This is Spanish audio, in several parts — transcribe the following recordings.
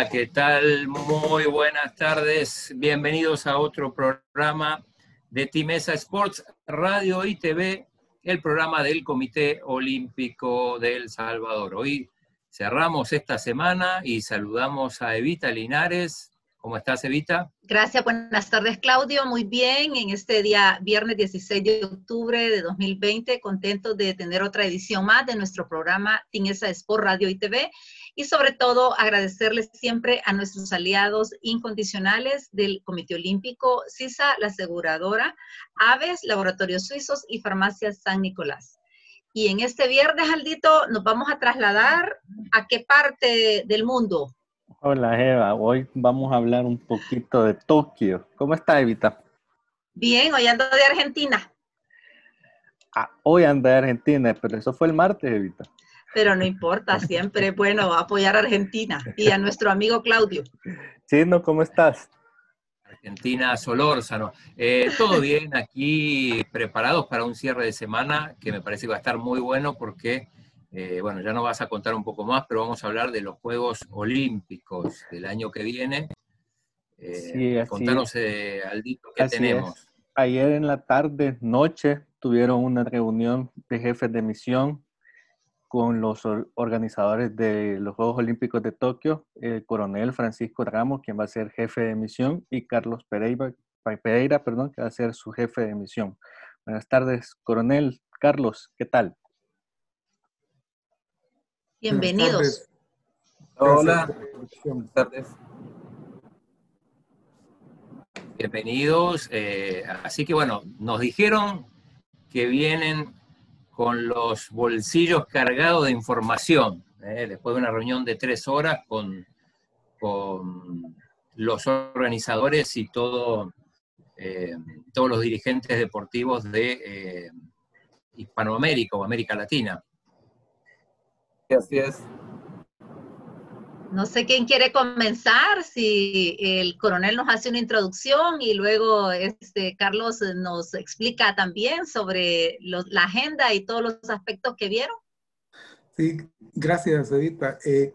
Hola, ¿qué tal? Muy buenas tardes. Bienvenidos a otro programa de Timesa Sports Radio y TV, el programa del Comité Olímpico de El Salvador. Hoy cerramos esta semana y saludamos a Evita Linares, ¿Cómo estás, Evita? Gracias, buenas tardes, Claudio. Muy bien, en este día, viernes 16 de octubre de 2020, contento de tener otra edición más de nuestro programa Tinesa Sport Radio y TV. Y sobre todo, agradecerles siempre a nuestros aliados incondicionales del Comité Olímpico, CISA, la aseguradora, Aves, Laboratorios Suizos y Farmacias San Nicolás. Y en este viernes, Aldito, nos vamos a trasladar a qué parte del mundo, Hola Eva, hoy vamos a hablar un poquito de Tokio. ¿Cómo está Evita? Bien, hoy ando de Argentina. Ah, hoy ando de Argentina, pero eso fue el martes, Evita. Pero no importa, siempre bueno apoyar a Argentina y a nuestro amigo Claudio. Chino, ¿cómo estás? Argentina Solórzano. Eh, todo bien aquí, preparados para un cierre de semana que me parece que va a estar muy bueno porque eh, bueno, ya nos vas a contar un poco más, pero vamos a hablar de los Juegos Olímpicos del año que viene. Eh, contanos, eh, Aldito, qué tenemos. Ayer en la tarde, noche, tuvieron una reunión de jefes de misión con los organizadores de los Juegos Olímpicos de Tokio, el coronel Francisco Ramos, quien va a ser jefe de misión, y Carlos Pereira, Pereira perdón, que va a ser su jefe de misión. Buenas tardes, coronel. Carlos, ¿qué tal? Bienvenidos. Hola. Buenas tardes. Bienvenidos. Eh, así que bueno, nos dijeron que vienen con los bolsillos cargados de información, eh, después de una reunión de tres horas con, con los organizadores y todo, eh, todos los dirigentes deportivos de Hispanoamérica o América Latina así es. No sé quién quiere comenzar, si el coronel nos hace una introducción y luego este Carlos nos explica también sobre la agenda y todos los aspectos que vieron. Sí, gracias, Edita. Eh,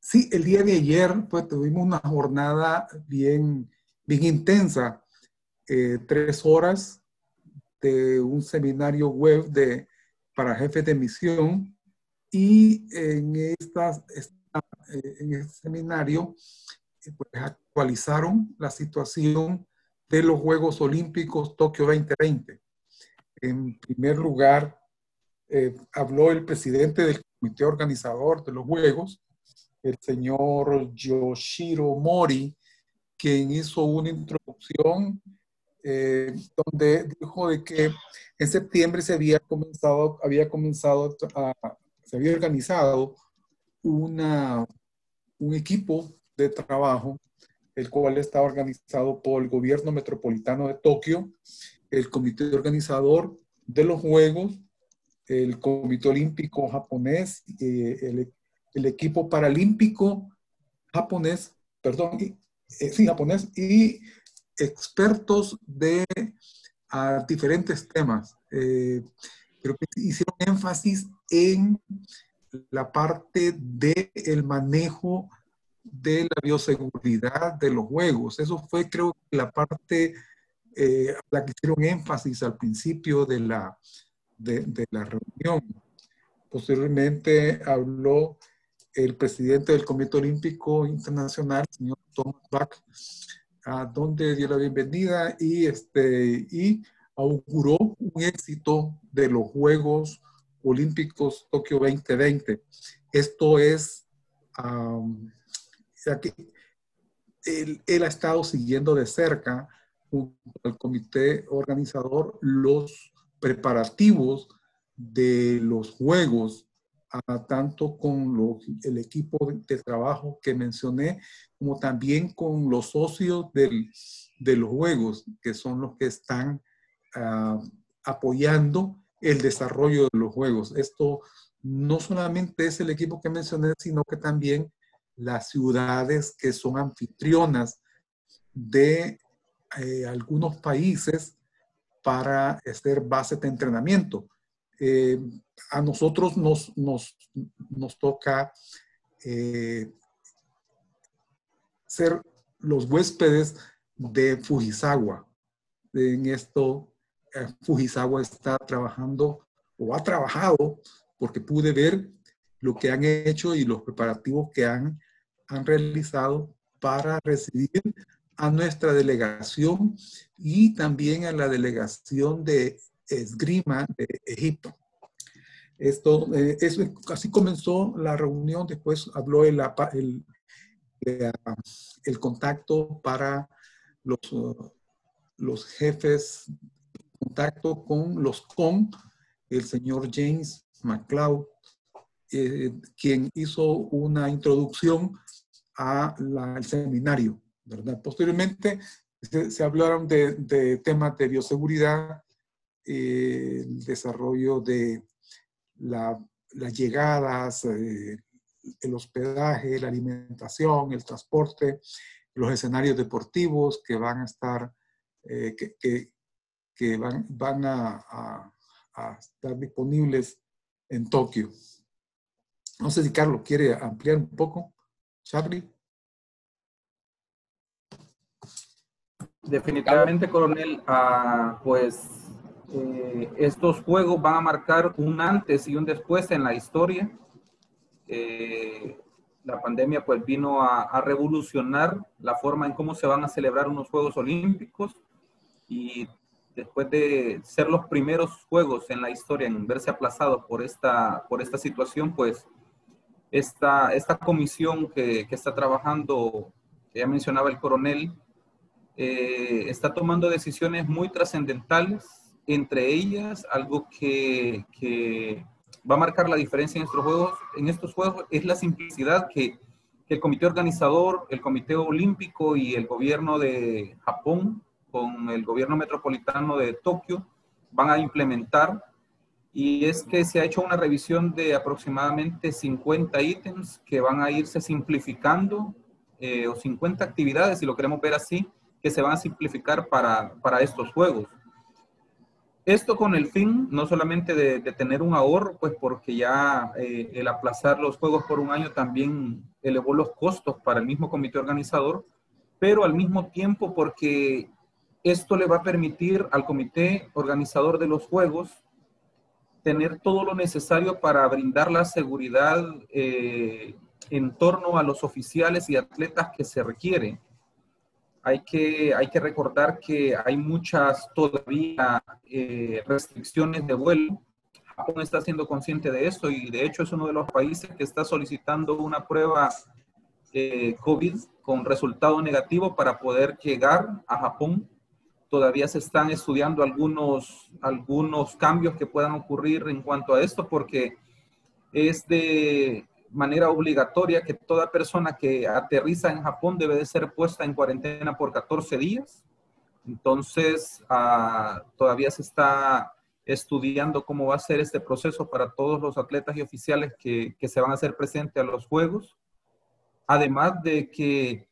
sí, el día de ayer pues tuvimos una jornada bien, bien intensa, eh, tres horas de un seminario web de, para jefes de misión y en, estas, eh, en este seminario eh, pues, actualizaron la situación de los Juegos Olímpicos Tokio 2020. En primer lugar, eh, habló el presidente del comité organizador de los Juegos, el señor Yoshiro Mori, quien hizo una introducción donde dijo de que en septiembre se había comenzado, había comenzado a, se había organizado una, un equipo de trabajo, el cual está organizado por el gobierno metropolitano de Tokio, el comité organizador de los Juegos, el comité olímpico japonés, eh, el, equipo paralímpico japonés, perdón, eh, sí, japonés, y expertos de diferentes temas. Eh, creo que hicieron énfasis en la parte del el manejo de la bioseguridad de los juegos. Eso fue, creo, la parte eh, la que hicieron énfasis al principio de la, de, la reunión. Posteriormente habló el presidente del Comité Olímpico Internacional, señor Thomas Bach, a donde dio la bienvenida y, este, y auguró un éxito de los Juegos Olímpicos Tokio 2020. Esto es, que él, él, ha estado siguiendo de cerca junto al comité organizador los preparativos de los Juegos tanto con el equipo de, trabajo que mencioné, como también con los socios de los juegos, que son los que están ah, apoyando el desarrollo de los juegos. Esto no solamente es el equipo que mencioné, sino que también las ciudades que son anfitrionas de eh, algunos países para hacer bases de entrenamiento. Eh, a nosotros nos, nos, nos toca eh, ser los huéspedes de Fujisawa. En esto, Fujisawa está trabajando o ha trabajado porque pude ver lo que han hecho y los preparativos que han, han realizado para recibir a nuestra delegación y también a la delegación de esgrima de Egipto. Esto, eh, eso, así comenzó la reunión, después habló el, el, el contacto para los, los jefes, contacto con los COM, el señor James McLeod, eh, quien hizo una introducción al seminario, ¿verdad? Posteriormente se, hablaron de, temas de bioseguridad, eh, el desarrollo de la, las llegadas, eh, el hospedaje, la alimentación, el transporte, los escenarios deportivos que van a estar, que, que, van, van a, a, a estar disponibles en Tokio. No sé si Carlos quiere ampliar un poco. Charlie. Definitivamente, coronel, ah, pues eh, estos juegos van a marcar un antes y un después en la historia. Eh, la pandemia pues vino a, a, revolucionar la forma en cómo se van a celebrar unos Juegos Olímpicos y después de ser los primeros juegos en la historia en verse aplazados por esta, por esta situación, pues esta, esta comisión que, que está trabajando, que ya mencionaba el coronel, eh, está tomando decisiones muy trascendentales, entre ellas algo que, que, va a marcar la diferencia en estos juegos, en estos juegos es la simplicidad que, que el comité organizador, el comité olímpico y el gobierno de Japón con el gobierno metropolitano de Tokio van a implementar y es que se ha hecho una revisión de aproximadamente 50 ítems que van a irse simplificando eh, o 50 actividades, si lo queremos ver así, que se van a simplificar para, para estos juegos. Esto con el fin no solamente de, tener un ahorro, pues porque ya eh, el aplazar los juegos por un año también elevó los costos para el mismo comité organizador, pero al mismo tiempo porque esto le va a permitir al comité organizador de los Juegos tener todo lo necesario para brindar la seguridad eh, en torno a los oficiales y atletas que se requiere. Hay que, hay que recordar que hay muchas todavía eh, restricciones de vuelo. Japón está siendo consciente de eso y de hecho es uno de los países que está solicitando una prueba eh, COVID con resultado negativo para poder llegar a Japón todavía se están estudiando algunos, algunos cambios que puedan ocurrir en cuanto a esto, porque es de manera obligatoria que toda persona que aterriza en Japón debe de ser puesta en cuarentena por 14 días. Entonces, ah, todavía se está estudiando cómo va a ser este proceso para todos los atletas y oficiales que, se van a hacer presentes a los Juegos. Además de que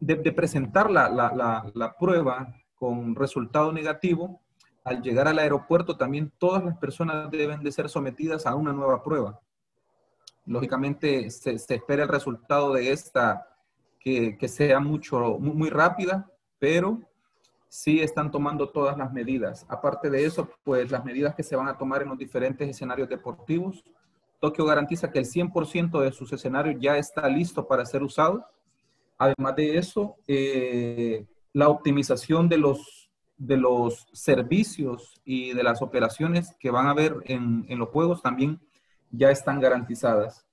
de, presentar la, la, la prueba con resultado negativo, al llegar al aeropuerto también todas las personas deben de ser sometidas a una nueva prueba. Lógicamente se, espera el resultado de esta que, que sea mucho, muy, muy, rápida, pero sí están tomando todas las medidas. Aparte de eso, pues las medidas que se van a tomar en los diferentes escenarios deportivos. Tokio garantiza que el 100% de sus escenarios ya está listo para ser usado. Además de eso, eh, la optimización de los, de los servicios y de las operaciones que van a haber en, en los Juegos también ya están garantizadas.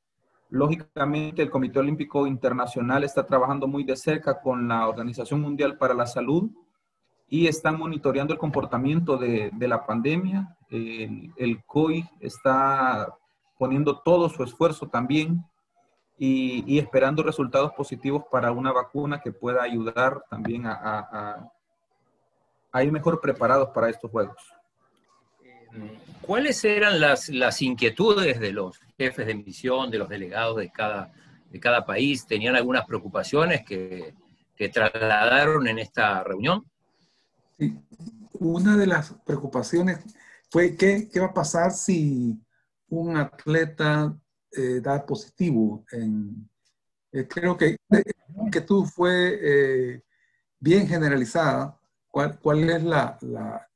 Lógicamente, el Comité Olímpico Internacional está trabajando muy de cerca con la Organización Mundial para la Salud y están monitoreando el comportamiento de, de la pandemia. El, el, COI está poniendo todo su esfuerzo también y, esperando resultados positivos para una vacuna que pueda ayudar también a, a, ir mejor preparados para estos juegos. ¿Cuáles eran las, las, inquietudes de los jefes de misión, de los delegados de cada, de cada país? ¿Tenían algunas preocupaciones que, que trasladaron en esta reunión? Sí. Una de las preocupaciones fue qué, qué va a pasar si un atleta eh, da positivo. En, eh, creo que que tú fue eh, bien generalizada. ¿Cuál, ¿Cuál, es la, la,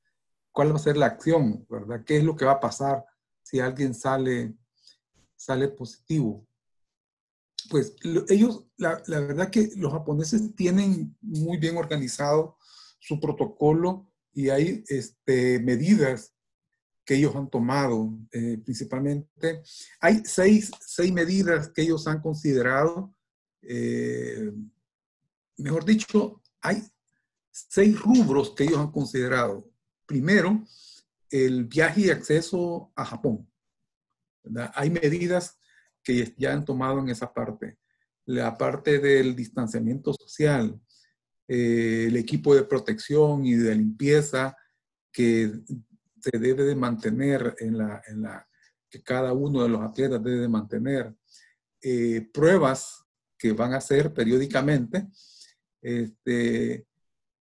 cuál va a ser la acción, verdad? ¿Qué es lo que va a pasar si alguien sale, sale positivo? Pues ellos, la, la verdad que los japoneses tienen muy bien organizado su protocolo y hay este, medidas que ellos han tomado, eh, principalmente. Hay seis, seis, medidas que ellos han considerado. Eh, mejor dicho, hay seis rubros que ellos han considerado. Primero, el viaje y acceso a Japón. Hay medidas que ya han tomado en esa parte. La parte del distanciamiento social, eh, el equipo de protección y de limpieza que se debe de mantener en la, en la que cada uno de los atletas debe de mantener, eh, pruebas que van a hacer periódicamente, este,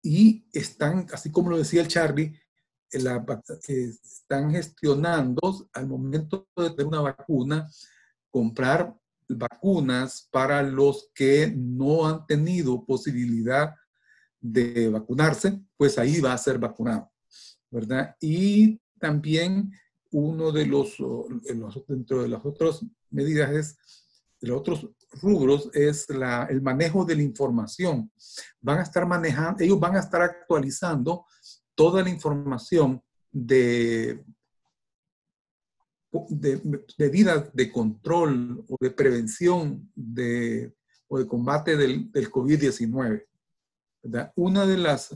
y están, así como lo decía el Charlie, la, están gestionando al momento de tener una vacuna, comprar vacunas para los que no han tenido posibilidad de vacunarse, pues ahí va a ser vacunado. ¿Verdad? Y también uno de los, dentro de las otras medidas es, de los otros rubros es la, el manejo de la información. Van a estar manejando, ellos van a estar actualizando toda la información de, de medidas de control o de prevención de, o de combate del, del COVID-19. Una de las,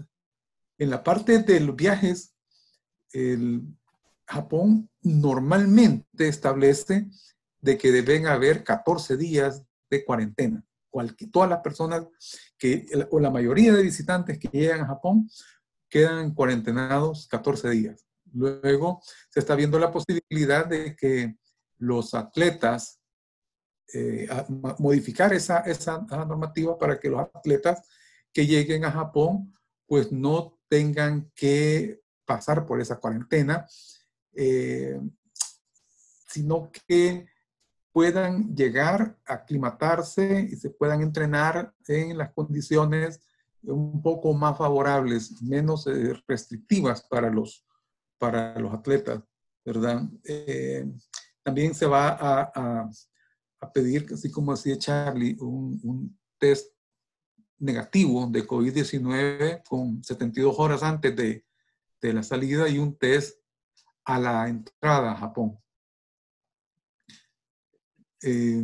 en la parte de los viajes, Japón normalmente establece de que deben haber 14 días de cuarentena. todas las personas que, o la mayoría de visitantes que llegan a Japón quedan cuarentenados 14 días. Luego se está viendo la posibilidad de que los atletas, eh, modificar esa, esa normativa para que los atletas que lleguen a Japón pues no tengan que pasar por esa cuarentena, eh, sino que puedan llegar a aclimatarse y se puedan entrenar en las condiciones un poco más favorables, menos eh, restrictivas para los, para los atletas, ¿verdad? Eh, también se va a, a, pedir, así como decía Charlie, un, un test negativo de COVID-19 con 72 horas antes de, de la salida y un test a la entrada a Japón. Eh,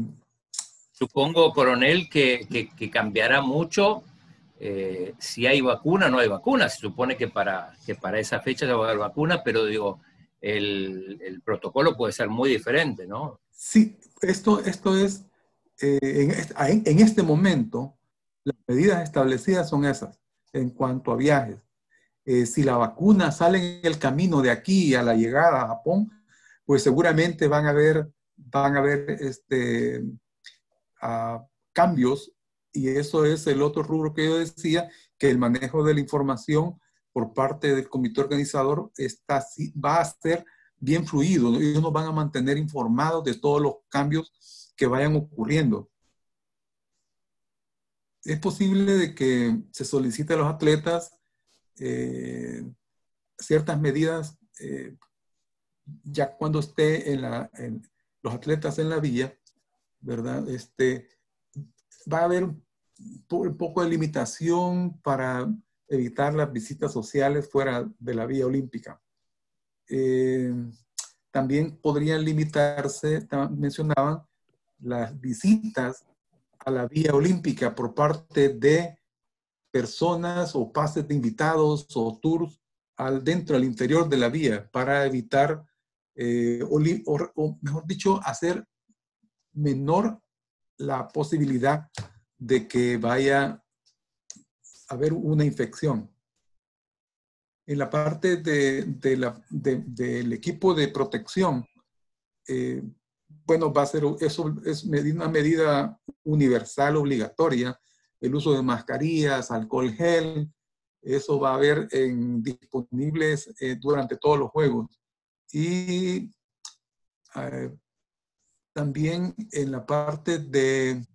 Supongo, coronel, que, que, cambiará mucho eh, si hay vacuna o no hay vacuna. Se supone que para, que para esa fecha se va a dar vacuna, pero digo, el, el, protocolo puede ser muy diferente, ¿no? Sí, esto, esto es, eh, en, en este momento, las medidas establecidas son esas en cuanto a viajes. Eh, si la vacuna sale en el camino de aquí a la llegada a Japón, pues seguramente van a haber, van a haber este, ah, cambios y eso es el otro rubro que yo decía, que el manejo de la información por parte del comité organizador está, va a ser bien fluido. Ellos nos van a mantener informados de todos los cambios que vayan ocurriendo. Es posible de que se solicite a los atletas eh, ciertas medidas eh, ya cuando esté en, la, en, los atletas en la vía, ¿verdad? Este, va a haber un, poco de limitación para evitar las visitas sociales fuera de la vía olímpica. Eh, también podrían limitarse, mencionaban, las visitas a la vía olímpica por parte de personas o pases de invitados o tours al, dentro, al interior de la vía para evitar eh, o, mejor dicho, hacer menor la posibilidad de que vaya a haber una infección. En la parte de, la, del equipo de protección, eh, bueno, va a ser, eso es una medida universal obligatoria, el uso de mascarillas, alcohol gel, eso va a haber en, disponibles eh, durante todos los juegos. Y eh, también en la parte de,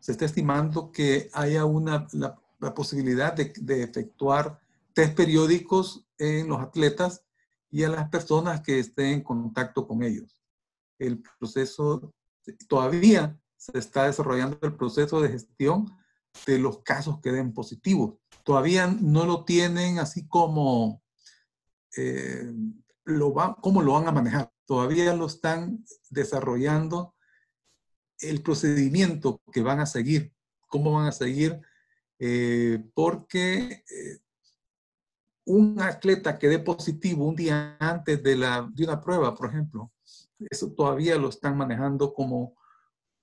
se está estimando que haya una, la, posibilidad de, de, efectuar test periódicos en los atletas y a las personas que estén en contacto con ellos. El proceso, todavía se está desarrollando el proceso de gestión de los casos que den positivos. Todavía no lo tienen así como, eh, lo va, lo van a manejar. Todavía lo están desarrollando el procedimiento que van a seguir, cómo van a seguir, eh, porque eh, un atleta que dé positivo un día antes de, la, de una prueba, por ejemplo, eso todavía lo están manejando como,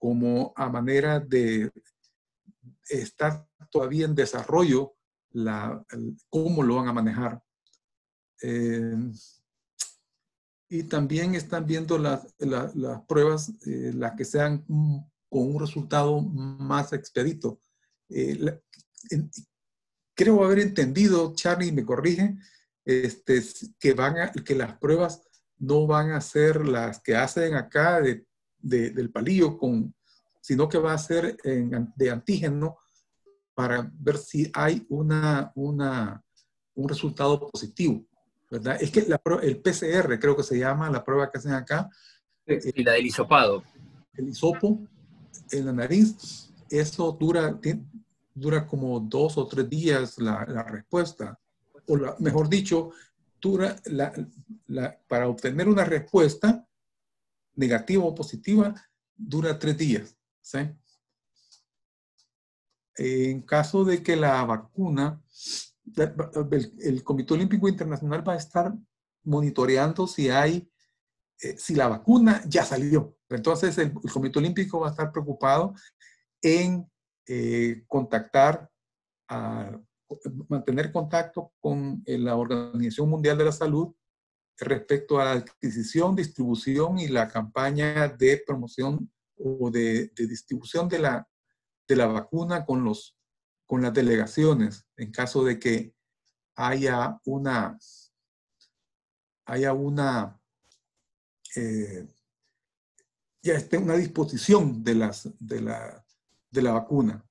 como a manera de estar todavía en desarrollo la, cómo lo van a manejar. Eh, y también están viendo las, las pruebas, eh, las que sean con un resultado más expedito. Eh, creo haber entendido, Charlie me corrige, este, que, van a, que las pruebas no van a ser las que hacen acá de, del palillo, con, sino que va a ser de antígeno para ver si hay una, una, un resultado positivo. ¿verdad? Es que el PCR, creo que se llama la prueba que hacen acá. Y la del hisopado. El hisopo en la nariz, eso dura, dura como dos o tres días la, la respuesta. O la, mejor dicho, dura la, para obtener una respuesta negativa o positiva, dura tres días. En caso de que la vacuna, el, Comité Olímpico Internacional va a estar monitoreando si hay, eh, si la vacuna ya salió. Entonces el, Comité Olímpico va a estar preocupado en eh, contactar, mantener contacto con eh, la Organización Mundial de la Salud respecto a la adquisición, distribución y la campaña de promoción o de distribución de la, de la vacuna con, los, con las delegaciones en caso de que haya una, haya una, eh, ya esté una disposición de, las, de, la, de la vacuna.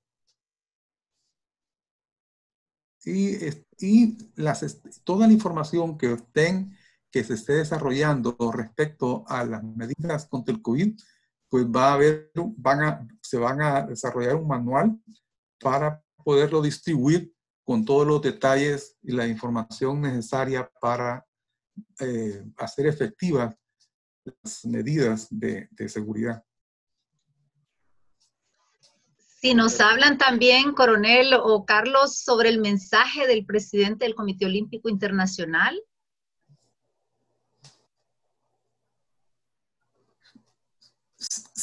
Y, y las, toda la información que estén, que se esté desarrollando respecto a las medidas contra el COVID, pues va a haber, van a, se van a desarrollar un manual para poderlo distribuir con todos los detalles y la información necesaria para eh, hacer efectivas las medidas de, de seguridad. Si nos hablan también, coronel o Carlos, sobre el mensaje del presidente del Comité Olímpico Internacional.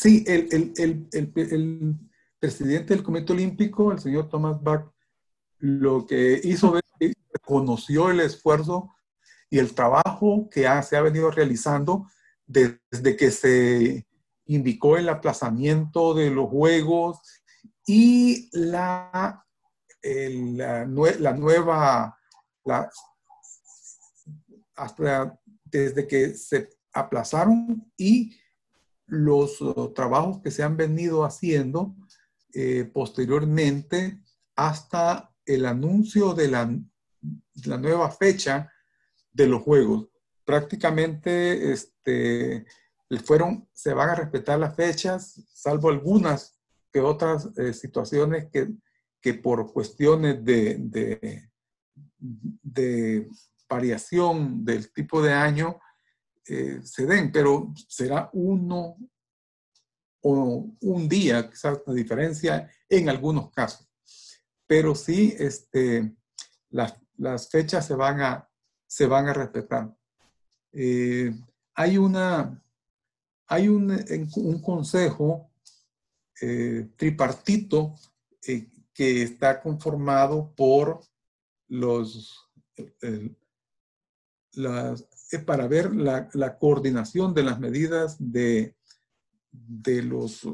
Sí, el, presidente del Comité Olímpico, el señor Thomas Bach, lo que hizo ver reconoció el esfuerzo y el trabajo que se ha venido realizando desde que se indicó el aplazamiento de los juegos y la, la, nueva, hasta desde que se aplazaron y los uh, trabajos que se han venido haciendo eh, posteriormente hasta el anuncio de la, nueva fecha de los juegos. Prácticamente este, fueron, se van a respetar las fechas, salvo algunas que otras eh, situaciones que, que, por cuestiones de, de variación del tipo de año eh, se den, pero será uno o un día, quizás la diferencia en algunos casos. Pero sí, este, las, las fechas se van, a, se van a respetar. Eh, hay una, hay un, un consejo eh, tripartito eh, que está conformado por los, para ver la, la, coordinación de las medidas de, de los,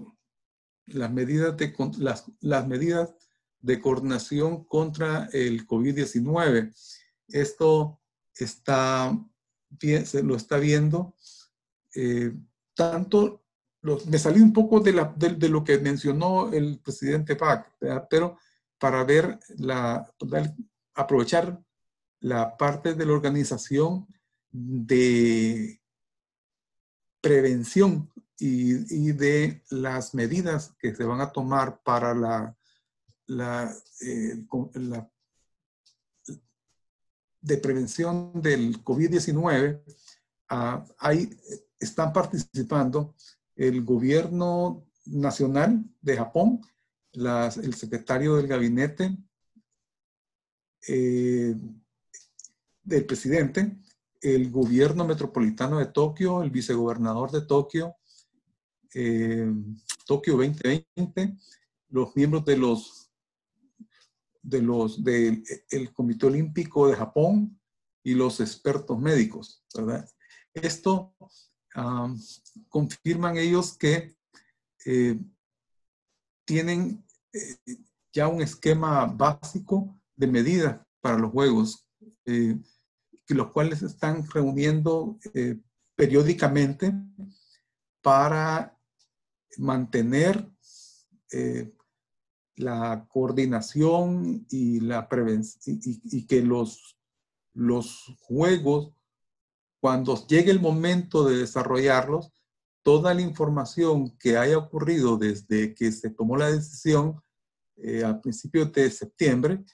las medidas de, las, las medidas de coordinación contra el COVID-19. Esto está, se lo está viendo eh, tanto, me salí un poco de, la, de, lo que mencionó el presidente PAC, pero para ver la, aprovechar la parte de la organización de prevención y, de las medidas que se van a tomar para la, eh, de prevención del COVID-19, uh, ahí están participando el gobierno nacional de Japón, las, el secretario del gabinete eh, del presidente, el gobierno metropolitano de Tokio, el vicegobernador de Tokio, eh, Tokio 2020, los miembros de los de los del Comité Olímpico de Japón y los expertos médicos, ¿verdad? Esto confirman ellos que eh, tienen eh, ya un esquema básico de medidas para los juegos, los cuales se están reuniendo periódicamente para mantener la coordinación y la prevención y, que los, los juegos, cuando llegue el momento de desarrollarlos, toda la información que haya ocurrido desde que se tomó la decisión eh, a principios de septiembre,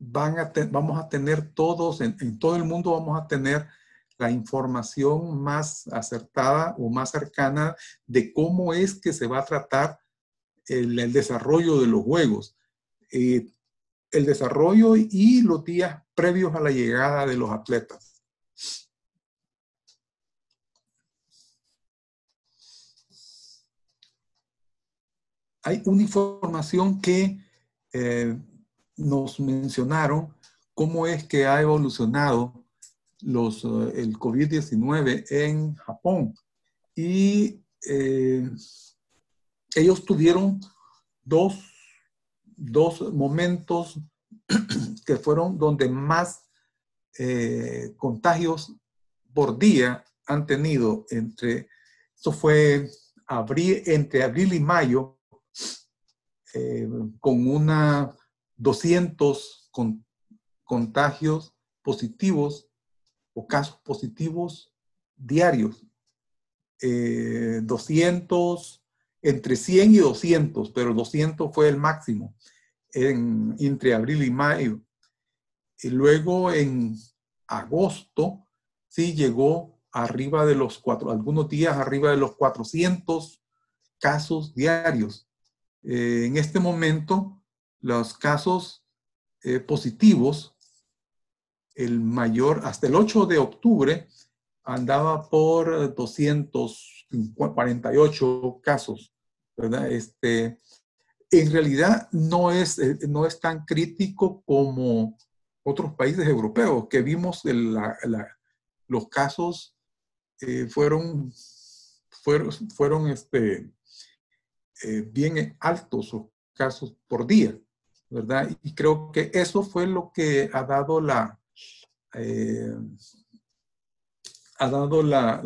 van a vamos a tener todos, en, todo el mundo vamos a tener la información más acertada o más cercana de cómo es que se va a tratar el, desarrollo de los juegos, eh, el desarrollo y los días previos a la llegada de los atletas. Hay una información que eh, nos mencionaron cómo es que ha evolucionado los, eh, el COVID-19 en Japón. Y ellos tuvieron dos, momentos que fueron donde más eh, contagios por día han tenido entre, esto fue abril, entre abril y mayo, eh, con una 200 contagios positivos o casos positivos diarios. 200 eh, entre 100 y 200, pero 200 fue el máximo en, entre abril y mayo. Y luego en agosto, sí llegó arriba de los cuatro, algunos días arriba de los 400 casos diarios. Eh, en este momento, los casos eh, positivos, el mayor, hasta el 8 de octubre, andaba por 248 casos, ¿verdad? Este, en realidad no es, eh, no es tan crítico como otros países europeos, que vimos los casos eh, fueron, fueron, fueron este, bien altos los casos por día, ¿verdad? Y creo que eso fue lo que ha dado la, ha dado la,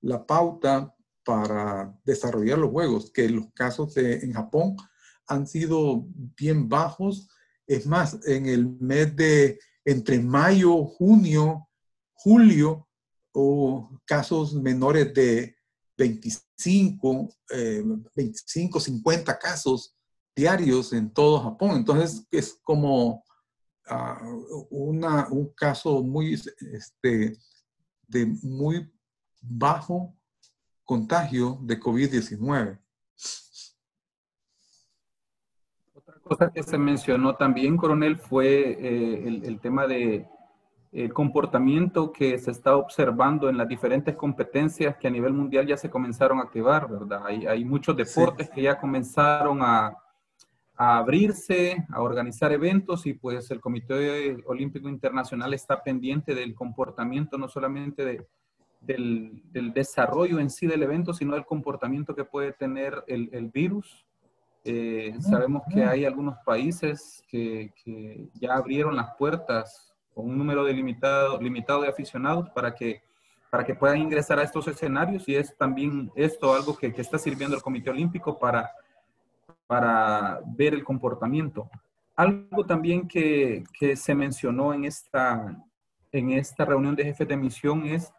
la, pauta para desarrollar los juegos, que los casos en Japón han sido bien bajos. Es más, en el mes de entre mayo, junio, julio, o casos menores de 25, 25, 50 casos diarios en todo Japón. Entonces es como ah, una, un caso muy este, de muy bajo contagio de COVID-19. Otra cosa que se mencionó también, coronel, fue eh, el, tema de, el comportamiento que se está observando en las diferentes competencias que a nivel mundial ya se comenzaron a activar, ¿verdad? Hay, hay muchos deportes que ya comenzaron a, a, abrirse, a organizar eventos y pues el Comité Olímpico Internacional está pendiente del comportamiento no solamente de, del, del, desarrollo en sí del evento, sino del comportamiento que puede tener el, el virus. Eh, sabemos que hay algunos países que, que ya abrieron las puertas con un número limitado, limitado de aficionados para que, para que puedan ingresar a estos escenarios y es también esto algo que, que está sirviendo el Comité Olímpico para, para ver el comportamiento. Algo también que, se mencionó en esta, en esta reunión de jefes de misión es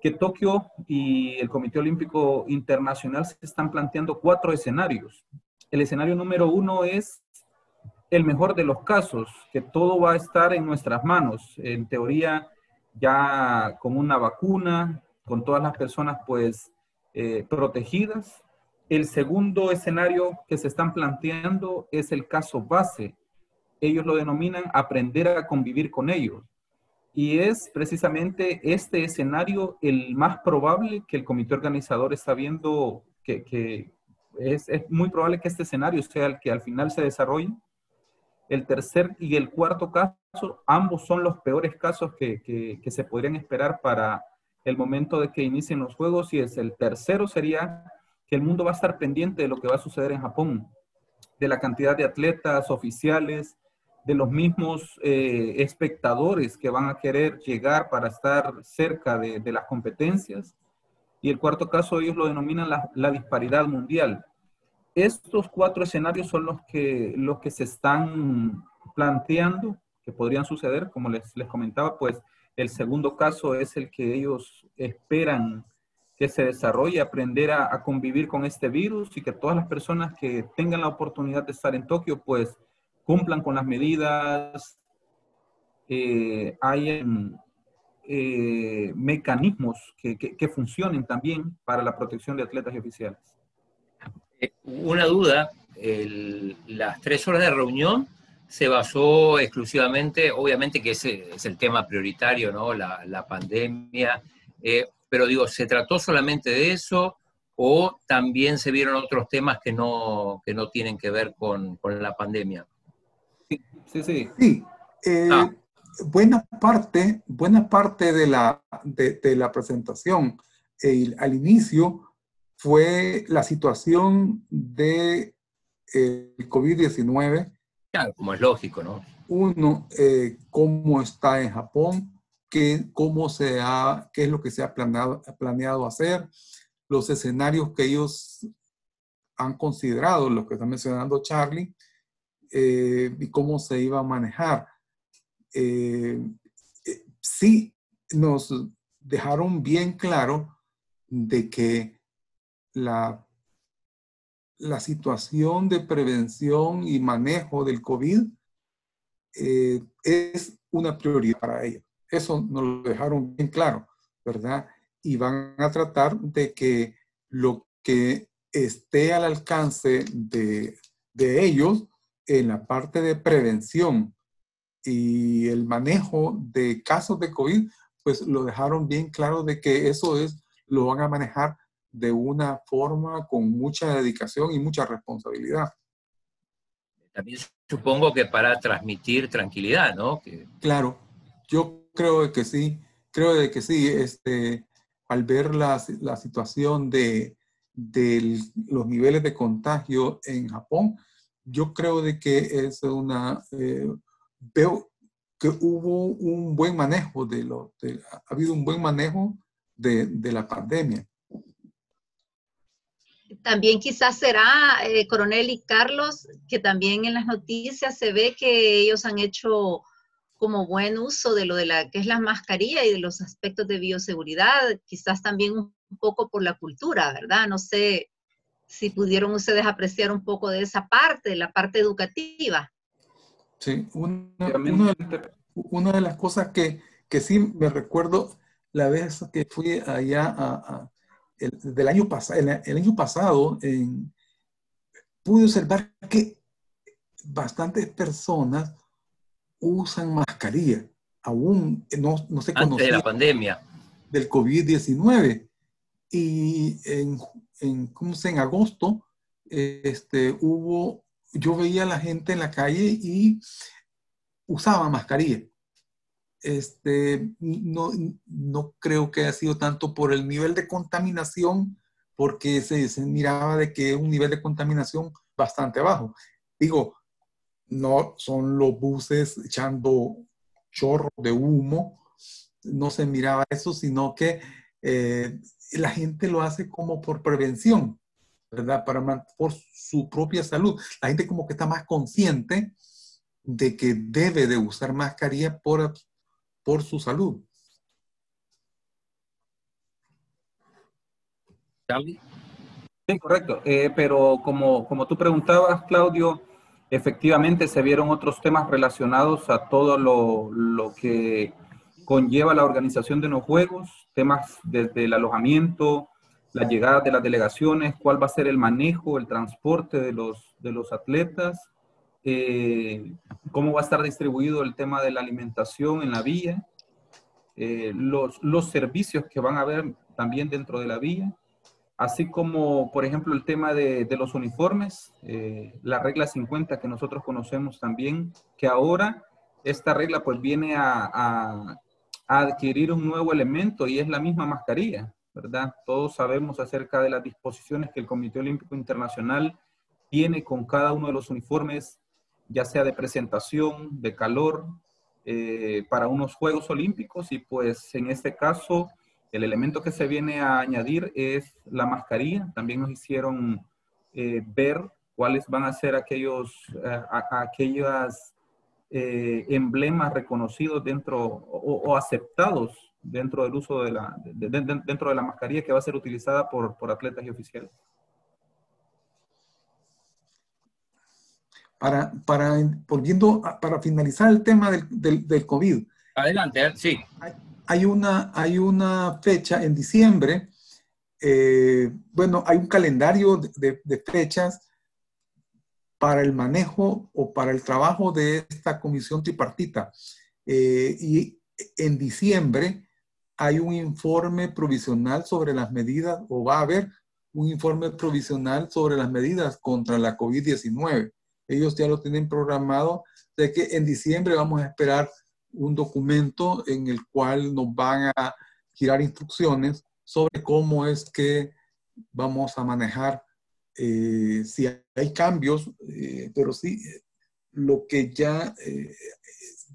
que Tokio y el Comité Olímpico Internacional se están planteando cuatro escenarios. El escenario número uno es el mejor de los casos, que todo va a estar en nuestras manos. En teoría, ya con una vacuna, con todas las personas pues eh, protegidas. El segundo escenario que se están planteando es el caso base. Ellos lo denominan aprender a convivir con ellos. Y es precisamente este escenario el más probable que el comité organizador está viendo que, es, muy probable que este escenario sea el que al final se desarrolle el tercer y el cuarto caso, ambos son los peores casos que, se podrían esperar para el momento de que inicien los juegos. Y es el tercero sería que el mundo va a estar pendiente de lo que va a suceder en Japón, de la cantidad de atletas oficiales, de los mismos eh, espectadores que van a querer llegar para estar cerca de, de, las competencias. Y el cuarto caso ellos lo denominan la, la disparidad mundial estos cuatro escenarios son los que, los que se están planteando que podrían suceder. Como les, les comentaba, pues el segundo caso es el que ellos esperan que se desarrolle, aprender a, a, convivir con este virus y que todas las personas que tengan la oportunidad de estar en Tokio, pues cumplan con las medidas, eh, eh, mecanismos que, que, que funcionen también para la protección de atletas y oficiales. Eh, una duda, el, las tres horas de reunión se basó exclusivamente, obviamente que ese es el tema prioritario, ¿no? La, la pandemia, eh, pero digo, ¿se trató solamente de eso o también se vieron otros temas que no, que no tienen que ver con, con la pandemia? Sí, sí, sí. sí eh, ah. Buena parte, buena parte de la, de, de la presentación el, al inicio fue la situación de eh, el COVID-19. Claro, como es lógico, ¿no? Uno, eh, cómo está en Japón, qué, cómo se ha, qué es lo que se ha planeado, planeado hacer, los escenarios que ellos han considerado, lo que está mencionando Charlie, eh, y cómo se iba a manejar. Eh, eh, sí, nos dejaron bien claro de que la, la situación de prevención y manejo del COVID es una prioridad para ellos. Eso nos lo dejaron bien claro, ¿verdad? Y van a tratar de que lo que esté al alcance de, de ellos en la parte de prevención y el manejo de casos de COVID, pues lo dejaron bien claro de que eso es, lo van a manejar de una forma con mucha dedicación y mucha responsabilidad. También supongo que para transmitir tranquilidad, ¿no? Que... Claro, yo creo que sí, creo de que sí, este, al ver la, la situación de, de, los niveles de contagio en Japón, yo creo de que es una, eh, veo que hubo un buen manejo de lo, de, ha habido un buen manejo de, de la pandemia. También quizás será, eh, Coronel y Carlos, que también en las noticias se ve que ellos han hecho como buen uso de lo de la que es la mascarilla y de los aspectos de bioseguridad, quizás también un poco por la cultura, ¿verdad? No sé si pudieron ustedes apreciar un poco de esa parte, la parte educativa. Sí, una, una, una de, las cosas que, que, sí me recuerdo la vez que fui allá a, a el, del año, pas el, el año pasado en, pude observar que bastantes personas usan mascarilla. aún no, no se conocía. Antes de la pandemia. Del COVID-19. Y en, en, en agosto este, hubo, yo veía a la gente en la calle y usaba mascarilla. Este, no, no creo que haya sido tanto por el nivel de contaminación, porque se, se miraba de que un nivel de contaminación bastante bajo. Digo, no son los buses echando chorro de humo, no se miraba eso, sino que eh, la gente lo hace como por prevención, ¿verdad? Para, por su propia salud. La gente como que está más consciente de que debe de usar mascarilla por, por su salud. Sí, correcto. Eh, pero como, como tú preguntabas, Claudio, efectivamente se vieron otros temas relacionados a todo lo, lo, que conlleva la organización de los juegos, temas desde el alojamiento, la llegada de las delegaciones, cuál va a ser el manejo, el transporte de los, de los atletas, eh, cómo va a estar distribuido el tema de la alimentación en la vía, eh, los, los servicios que van a haber también dentro de la vía así como, por ejemplo, el tema de, los uniformes, eh, la regla 50 que nosotros conocemos también, que ahora esta regla pues viene a, adquirir un nuevo elemento y es la misma mascarilla, ¿verdad? Todos sabemos acerca de las disposiciones que el Comité Olímpico Internacional tiene con cada uno de los uniformes, ya sea de presentación, de calor, eh, para unos Juegos Olímpicos y pues en este caso el elemento que se viene a añadir es la mascarilla. También nos hicieron eh, ver cuáles van a ser aquellos, eh, aquellos eh, emblemas reconocidos dentro o, aceptados dentro del uso de la, dentro de la mascarilla que va a ser utilizada por, atletas y oficiales. Para, para, volviendo para finalizar el tema del, del, del COVID. Adelante, sí hay una, hay una fecha en diciembre, eh, bueno, hay un calendario de, fechas para el manejo o para el trabajo de esta comisión tripartita. Eh, y en diciembre hay un informe provisional sobre las medidas, o va a haber un informe provisional sobre las medidas contra la COVID-19. Ellos ya lo tienen programado, de que en diciembre vamos a esperar un documento en el cual nos van a girar instrucciones sobre cómo es que vamos a manejar eh, si hay cambios, eh, pero sí lo que ya eh,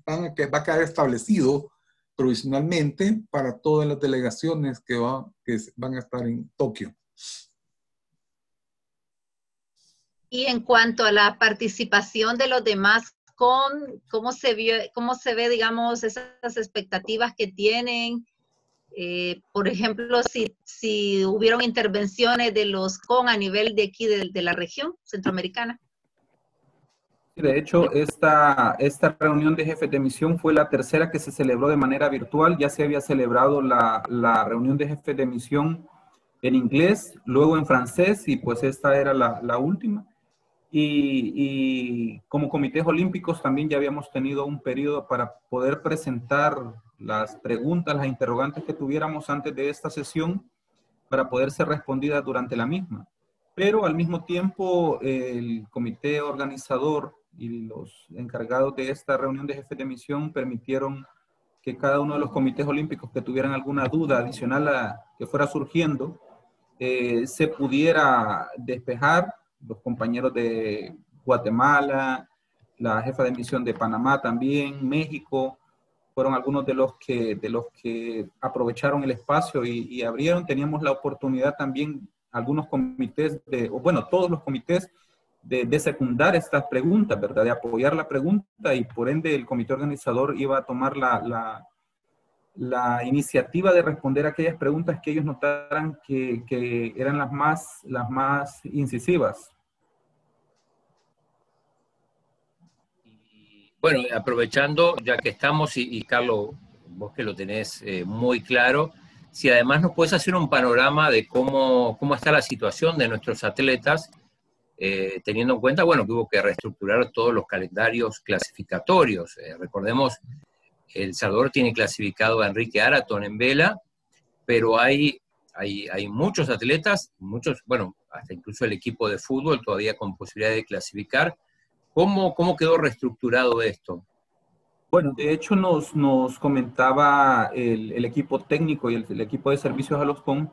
va a quedar establecido provisionalmente para todas las delegaciones que, que van a estar en Tokio. Y en cuanto a la participación de los demás con cómo se, vio, cómo se ve, digamos, esas expectativas que tienen. Eh, por ejemplo, si, si hubieron intervenciones de los CON a nivel de aquí de, la región centroamericana. De hecho, esta, esta reunión de jefes de misión fue la tercera que se celebró de manera virtual. Ya se había celebrado la, la reunión de jefes de misión en inglés, luego en francés y pues esta era la, la última. Y, como comités olímpicos también ya habíamos tenido un periodo para poder presentar las preguntas, las interrogantes que tuviéramos antes de esta sesión para poder ser respondidas durante la misma. Pero al mismo tiempo el comité organizador y los encargados de esta reunión de jefes de misión permitieron que cada uno de los comités olímpicos que tuvieran alguna duda adicional que fuera surgiendo eh, se pudiera despejar los compañeros de Guatemala, la jefa de misión de Panamá también, México, fueron algunos de los que, de los que aprovecharon el espacio y, abrieron. Teníamos la oportunidad también, algunos comités, de, bueno, todos los comités, de, de, secundar estas preguntas, ¿verdad? De apoyar la pregunta y por ende el comité organizador iba a tomar la, la, la iniciativa de responder aquellas preguntas que ellos notaran que, que eran las más, las más incisivas. Bueno, aprovechando, ya que estamos, y, Carlos, vos que lo tenés eh, muy claro, si además nos puedes hacer un panorama de cómo, cómo está la situación de nuestros atletas, eh, teniendo en cuenta, bueno, que hubo que reestructurar todos los calendarios clasificatorios. Eh, recordemos El Salvador tiene clasificado a Enrique Araton en vela, pero hay, hay, hay muchos atletas, muchos, bueno, hasta incluso el equipo de fútbol todavía con posibilidad de clasificar. ¿Cómo, cómo quedó reestructurado esto? Bueno, de hecho nos, nos comentaba el, equipo técnico y el, el, equipo de servicios a los PON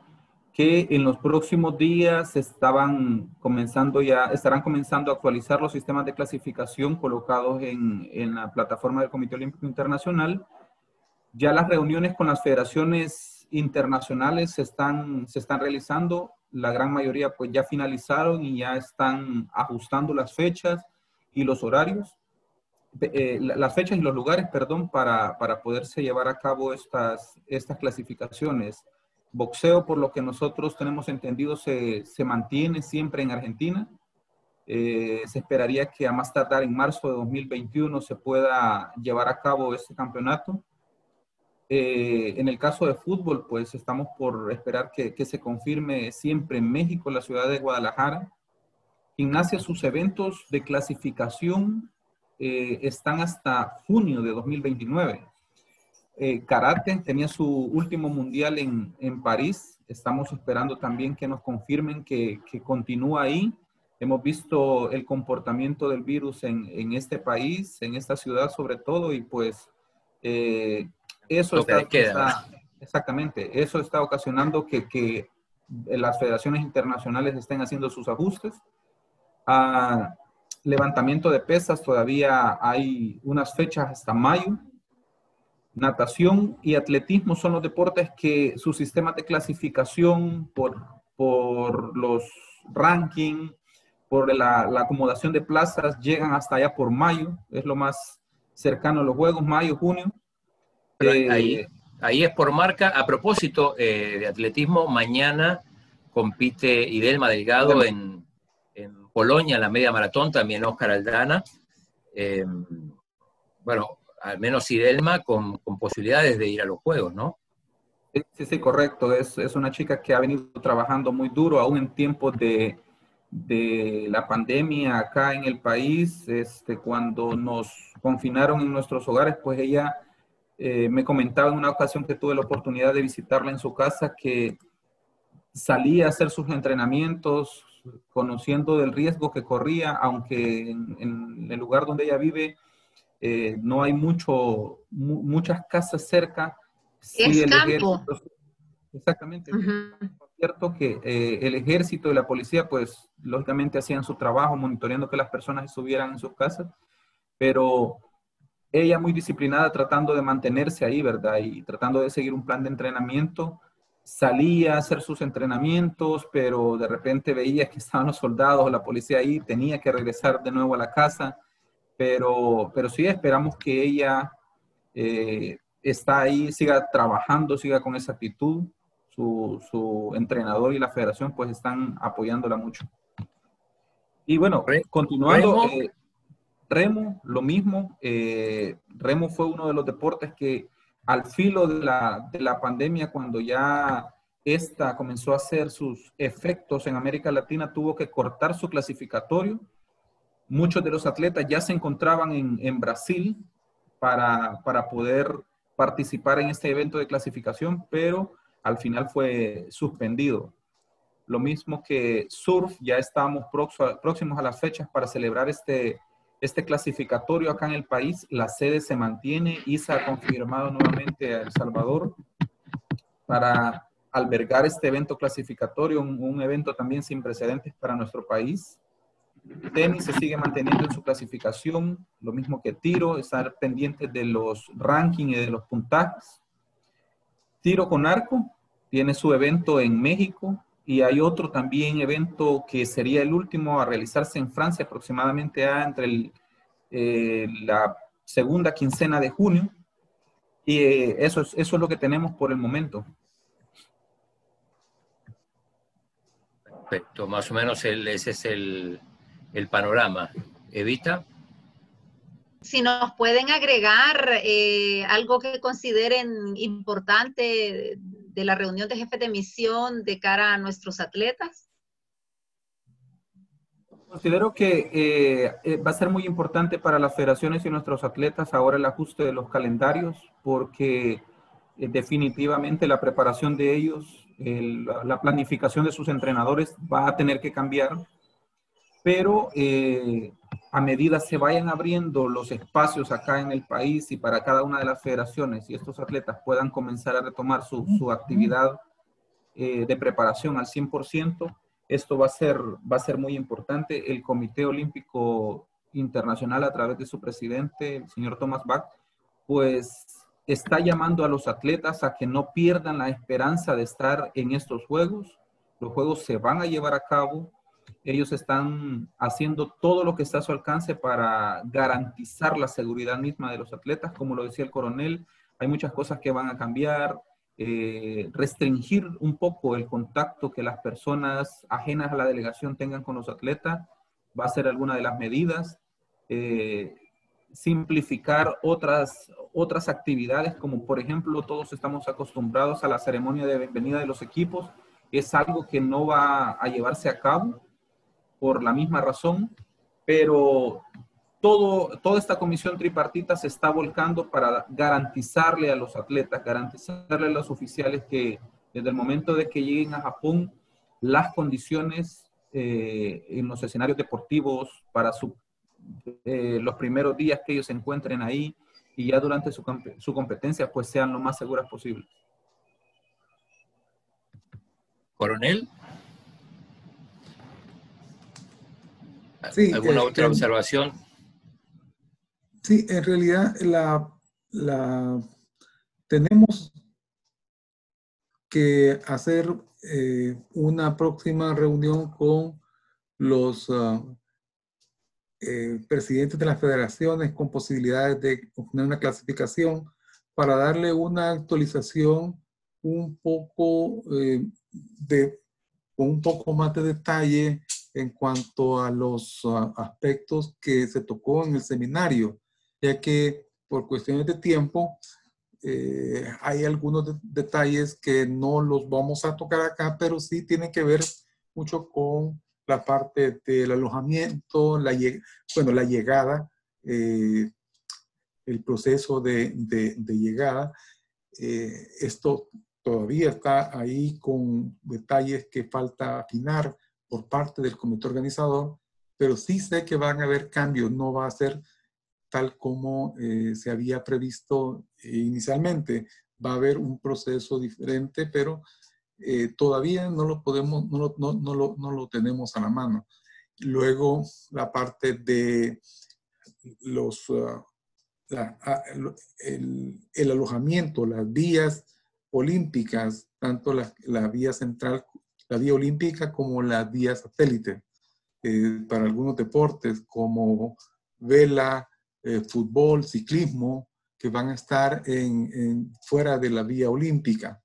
que en los próximos días estaban comenzando ya, estarán comenzando a actualizar los sistemas de clasificación colocados en, en la plataforma del Comité Olímpico Internacional. Ya las reuniones con las federaciones internacionales se están, se están realizando, la gran mayoría pues ya finalizaron y ya están ajustando las fechas y los horarios eh, las fechas y los lugares, perdón, para, para, poderse llevar a cabo estas, estas clasificaciones. Boxeo, por lo que nosotros tenemos entendido, se, se mantiene siempre en Argentina. Eh, se esperaría que a más tardar en marzo de 2021 se pueda llevar a cabo este campeonato. Eh, en el caso de fútbol, pues estamos por esperar que, que, se confirme siempre en México, la ciudad de Guadalajara. Gimnasia, sus eventos de clasificación eh, están hasta junio de 2029. Eh, karate tenía su último mundial en, en, París. Estamos esperando también que nos confirmen que, que, continúa ahí. Hemos visto el comportamiento del virus en, en, este país, en esta ciudad sobre todo, y pues eh, eso está, está, exactamente, eso está ocasionando que, que, las federaciones internacionales estén haciendo sus ajustes. Ah, levantamiento de pesas, todavía hay unas fechas hasta mayo. Natación y atletismo son los deportes que su sistema de clasificación por, por los rankings, por la, la, acomodación de plazas, llegan hasta allá por mayo, es lo más cercano a los Juegos, mayo, junio. Eh, ahí, ahí, es por marca. A propósito eh, de atletismo, mañana compite Idelma Delgado en, Polonia, la media maratón, también Oscar Aldana. Eh, bueno, al menos Idelma con, con, posibilidades de ir a los Juegos, ¿no? Sí, sí, correcto. Es, es, una chica que ha venido trabajando muy duro, aún en tiempos de, de la pandemia acá en el país. Este, cuando nos confinaron en nuestros hogares, pues ella eh, me comentaba en una ocasión que tuve la oportunidad de visitarla en su casa que salía a hacer sus entrenamientos, conociendo del riesgo que corría, aunque en, el lugar donde ella vive eh, no hay mucho, muchas casas cerca. es campo. exactamente. Es cierto que eh, el ejército y la policía, pues, lógicamente hacían su trabajo monitoreando que las personas estuvieran en sus casas, pero ella muy disciplinada tratando de mantenerse ahí, ¿verdad? Y tratando de seguir un plan de entrenamiento salía a hacer sus entrenamientos, pero de repente veía que estaban los soldados o la policía ahí, tenía que regresar de nuevo a la casa, pero, pero sí esperamos que ella eh, está ahí, siga trabajando, siga con esa actitud. Su, su, entrenador y la federación pues están apoyándola mucho. Y bueno, continuando, Remo, eh, Remo lo mismo, eh, Remo fue uno de los deportes que al filo de la, de la pandemia, cuando ya esta comenzó a hacer sus efectos en América Latina, tuvo que cortar su clasificatorio. Muchos de los atletas ya se encontraban en, en Brasil para, para, poder participar en este evento de clasificación, pero al final fue suspendido. Lo mismo que surf, ya estamos próximos a las fechas para celebrar este, este clasificatorio acá en el país. La sede se mantiene se ha confirmado nuevamente a El Salvador para albergar este evento clasificatorio, un, un, evento también sin precedentes para nuestro país. Tenis se sigue manteniendo en su clasificación, lo mismo que tiro, estar pendiente de los rankings y de los puntajes. Tiro con arco tiene su evento en México y hay otro también evento que sería el último a realizarse en Francia aproximadamente a, entre el, eh, la segunda quincena de junio. Y eh, eso, es, eso es lo que tenemos por el momento. Perfecto, más o menos el, ese es el, el, panorama. Evita. Si nos pueden agregar eh, algo que consideren importante de la reunión de jefes de misión de cara a nuestros atletas? Considero que eh, eh, va a ser muy importante para las federaciones y nuestros atletas ahora el ajuste de los calendarios, porque eh, definitivamente la preparación de ellos, la planificación de sus entrenadores va a tener que cambiar, pero a medida se vayan abriendo los espacios acá en el país y para cada una de las federaciones y estos atletas puedan comenzar a retomar su, su actividad de preparación al 100%, esto va a ser, va a ser muy importante. El Comité Olímpico Internacional, a través de su presidente, el señor Thomas Bach, pues está llamando a los atletas a que no pierdan la esperanza de estar en estos Juegos. Los Juegos se van a llevar a cabo. Ellos están haciendo todo lo que está a su alcance para garantizar la seguridad misma de los atletas. Como lo decía el coronel, hay muchas cosas que van a cambiar. Eh, restringir un poco el contacto que las personas ajenas a la delegación tengan con los atletas, va a ser alguna de las medidas. Eh, simplificar otras, otras actividades, como por ejemplo todos estamos acostumbrados a la ceremonia de bienvenida de los equipos, es algo que no va a llevarse a cabo por la misma razón, pero todo, toda esta comisión tripartita se está volcando para garantizarle a los atletas, garantizarle a los oficiales que desde el momento de que lleguen a Japón, las condiciones eh, en los escenarios deportivos para su, eh, los primeros días que ellos se encuentren ahí y ya durante su, su competencia, pues sean lo más seguras posible. Coronel. Sí, ¿Alguna otra observación? Sí, en realidad la, tenemos que hacer eh, una próxima reunión con los ah, eh, presidentes de las federaciones con posibilidades de obtener una clasificación para darle una actualización un poco eh, de con un poco más de detalle en cuanto a los ah, aspectos que se tocó en el seminario ya que por cuestiones de tiempo eh, hay algunos detalles que no los vamos a tocar acá, pero sí tienen que ver mucho con la parte del alojamiento, la, bueno, la llegada, eh, el proceso de, de, llegada. Eh, esto todavía está ahí con detalles que falta afinar por parte del comité organizador, pero sí sé que van a haber cambios, no va a ser tal como eh, se había previsto inicialmente. Va a haber un proceso diferente, pero eh, todavía no lo podemos, no lo, no, no, lo, no lo, tenemos a la mano. Luego, la parte de los, ah, ah, el, el, alojamiento, las vías olímpicas, tanto la, la, vía central, la vía olímpica como la vía satélite, eh, para algunos deportes como vela, eh, fútbol, ciclismo, que van a estar en, fuera de la vía olímpica.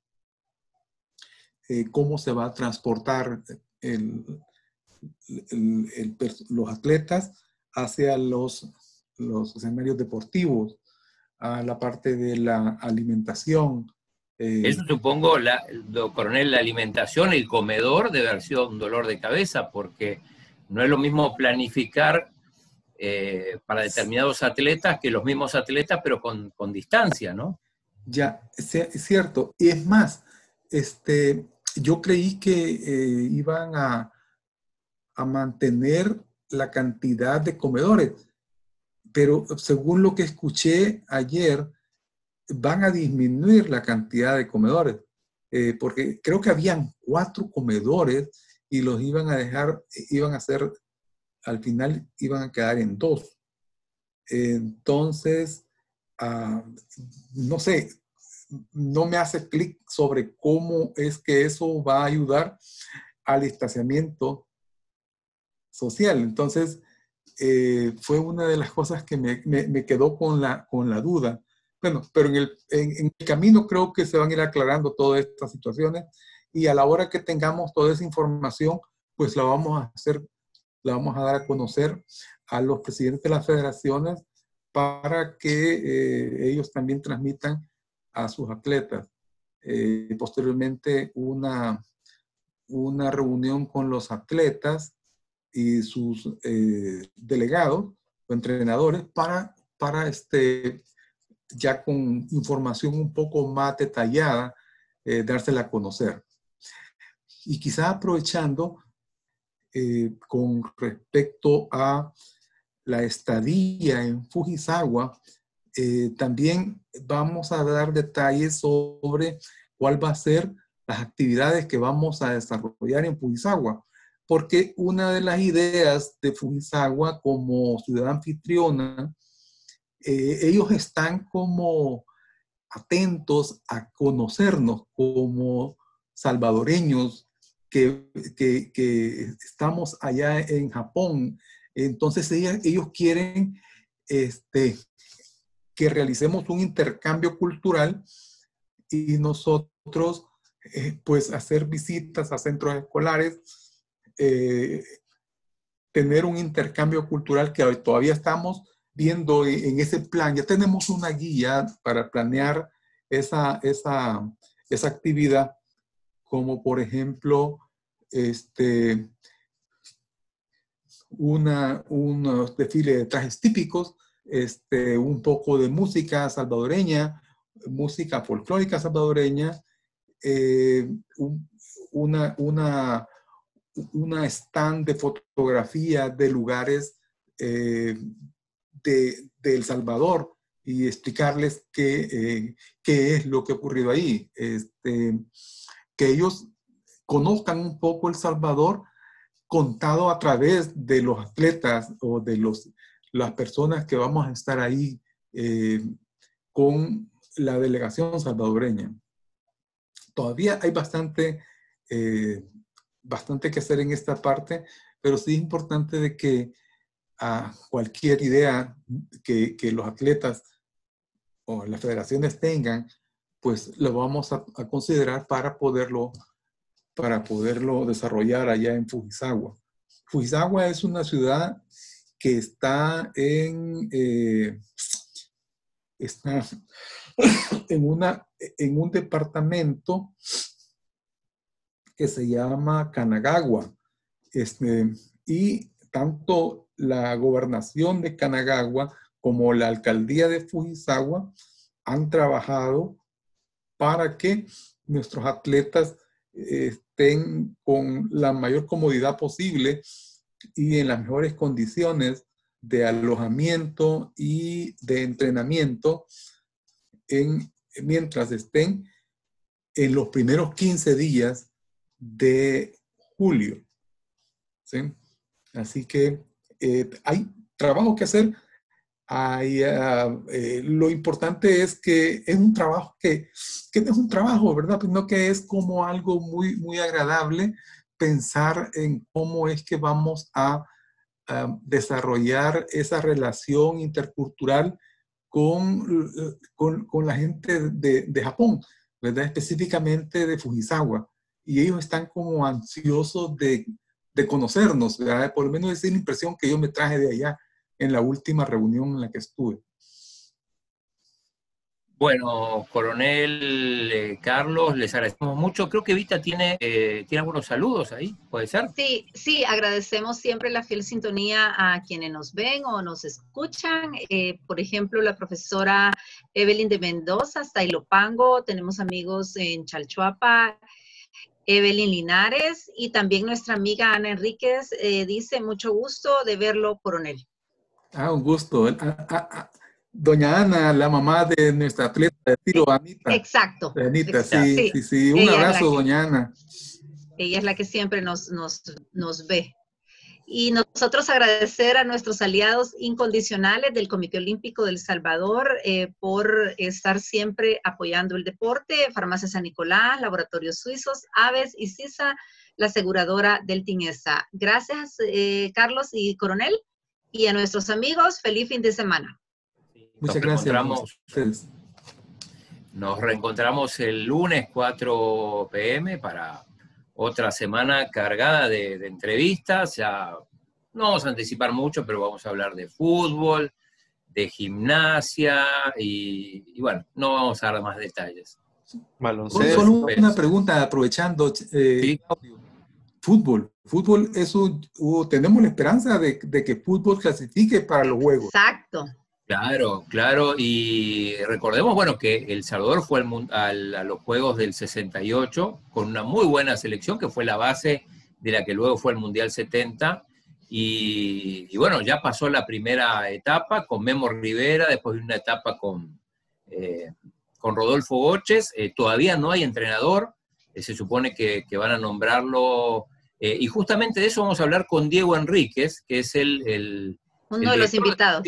Eh, cómo se va a transportar los atletas hacia los, los escenarios deportivos, a la parte de la alimentación. Eh, Eso supongo, la, coronel, la alimentación, el comedor debe haber sido un dolor de cabeza, porque no es lo mismo planificar eh, para determinados atletas que los mismos atletas, pero con, con distancia, ¿no? Ya, es cierto. Y es más, este, yo creí que eh, iban a, a mantener la cantidad de comedores, pero según lo que escuché ayer, van a disminuir la cantidad de comedores, eh, porque creo que habían cuatro comedores y los iban a dejar, iban a ser al final iban a quedar en dos. Entonces, ah, no sé, no me hace clic sobre cómo es que eso va a ayudar al distanciamiento social. Entonces, eh, fue una de las cosas que me, quedó con la, con la duda. Bueno, pero en el, en el camino creo que se van a ir aclarando todas estas situaciones y a la hora que tengamos toda esa información, pues la vamos a hacer la vamos a dar a conocer a los presidentes de las federaciones para que eh, ellos también transmitan a sus atletas. Eh, posteriormente, una, una reunión con los atletas y sus eh, delegados o entrenadores para, para este, ya con información un poco más detallada, eh, dársela a conocer. Y quizá aprovechando eh, con respecto a la estadía en Fujisawa, eh, también vamos a dar detalles sobre cuál va a ser las actividades que vamos a desarrollar en Fujisawa, porque una de las ideas de Fujisawa como ciudad anfitriona, eh, ellos están como atentos a conocernos como salvadoreños que, que, estamos allá en Japón. Entonces ellos quieren este, que realicemos un intercambio cultural y nosotros eh, pues hacer visitas a centros escolares, eh, tener un intercambio cultural que todavía estamos viendo en ese plan. Ya tenemos una guía para planear esa, esa, esa actividad, como por ejemplo, este, una, un desfile de trajes típicos, este, un poco de música salvadoreña, música folclórica salvadoreña, eh, una, una, una stand de fotografía de lugares eh, de, El Salvador y explicarles qué, eh, qué, es lo que ha ocurrido ahí. Este, que ellos conozcan un poco El Salvador contado a través de los atletas o de los, las personas que vamos a estar ahí eh, con la delegación salvadoreña. Todavía hay bastante, eh, bastante que hacer en esta parte, pero sí es importante de que a cualquier idea que, que los atletas o las federaciones tengan, pues lo vamos a, considerar para poderlo, para poderlo desarrollar allá en Fujisawa. Fujisawa es una ciudad que está en, eh, está en, una, en un departamento que se llama Kanagawa. Este, y tanto la gobernación de Kanagawa como la alcaldía de Fujisawa han trabajado para que nuestros atletas estén con la mayor comodidad posible y en las mejores condiciones de alojamiento y de entrenamiento en, mientras estén en los primeros 15 días de julio. Así que eh, hay trabajo que hacer. Hay, ah, eh, lo importante es que es un trabajo que, que no es un trabajo, ¿verdad? Sino que es como algo muy, muy agradable pensar en cómo es que vamos a, desarrollar esa relación intercultural con, con, con la gente de, de, Japón, ¿verdad? Específicamente de Fujisawa. Y ellos están como ansiosos de, de conocernos, ¿verdad? Por lo menos esa es la impresión que yo me traje de allá en la última reunión en la que estuve. Bueno, coronel eh, Carlos, les agradecemos mucho. Creo que Vita tiene, eh, tiene algunos saludos ahí, ¿puede ser? Sí, sí, agradecemos siempre la fiel sintonía a quienes nos ven o nos escuchan. Eh, por ejemplo, la profesora Evelyn de Mendoza, hasta Ilopango, tenemos amigos en Chalchuapa, Evelyn Linares y también nuestra amiga Ana Enríquez dice, mucho gusto de verlo, coronel. Ah, un gusto. Ah, ah, ah doña Ana, la mamá de nuestra atleta de tiro, Anita. Exacto. Anita, Sí, sí, sí, Un abrazo, doña Ana. Ella es la que siempre nos, nos, nos ve. Y nosotros agradecer a nuestros aliados incondicionales del Comité Olímpico del Salvador eh, por estar siempre apoyando el deporte, Farmacia San Nicolás, Laboratorios Suizos, Aves y CISA, la aseguradora del TINESA. Gracias, eh, Carlos y Coronel. Y a nuestros amigos, feliz fin de semana. Muchas gracias. Nos reencontramos el lunes 4 pm para otra semana cargada de, entrevistas. Ya no vamos a anticipar mucho, pero vamos a hablar de fútbol, de gimnasia y, bueno, no vamos a dar más detalles. Solo una pregunta aprovechando. Eh, fútbol. Fútbol, eso, tenemos la esperanza de, de, que fútbol clasifique para los Juegos. Exacto. Claro, claro, y recordemos, bueno, que El Salvador fue al, a los Juegos del 68 con una muy buena selección, que fue la base de la que luego fue el Mundial 70, y, bueno, ya pasó la primera etapa con Memo Rivera, después de una etapa con, eh, con Rodolfo Boches, eh, todavía no hay entrenador, eh, se supone que, van a nombrarlo, y justamente de eso vamos a hablar con Diego Enríquez, que es el... Uno de los invitados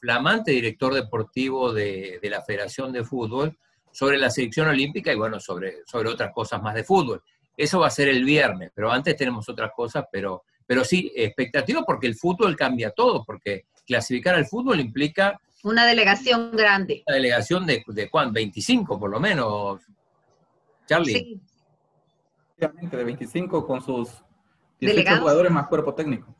flamante director deportivo de, la Federación de Fútbol, sobre la selección olímpica y bueno, sobre, sobre otras cosas más de fútbol. Eso va a ser el viernes, pero antes tenemos otras cosas, pero, pero sí, expectativa porque el fútbol cambia todo, porque clasificar al fútbol implica... Una delegación grande. Una delegación de, de ¿cuánto? 25 por lo menos, Charlie. Sí. De 25 con sus 18 jugadores más cuerpo técnico.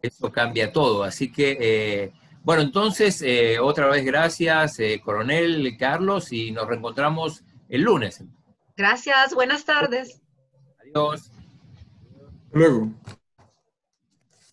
Eso cambia todo, así que... Eh, bueno, entonces, eh, otra vez gracias, eh, coronel Carlos, y nos reencontramos el lunes. Gracias, buenas tardes. Adiós. Luego.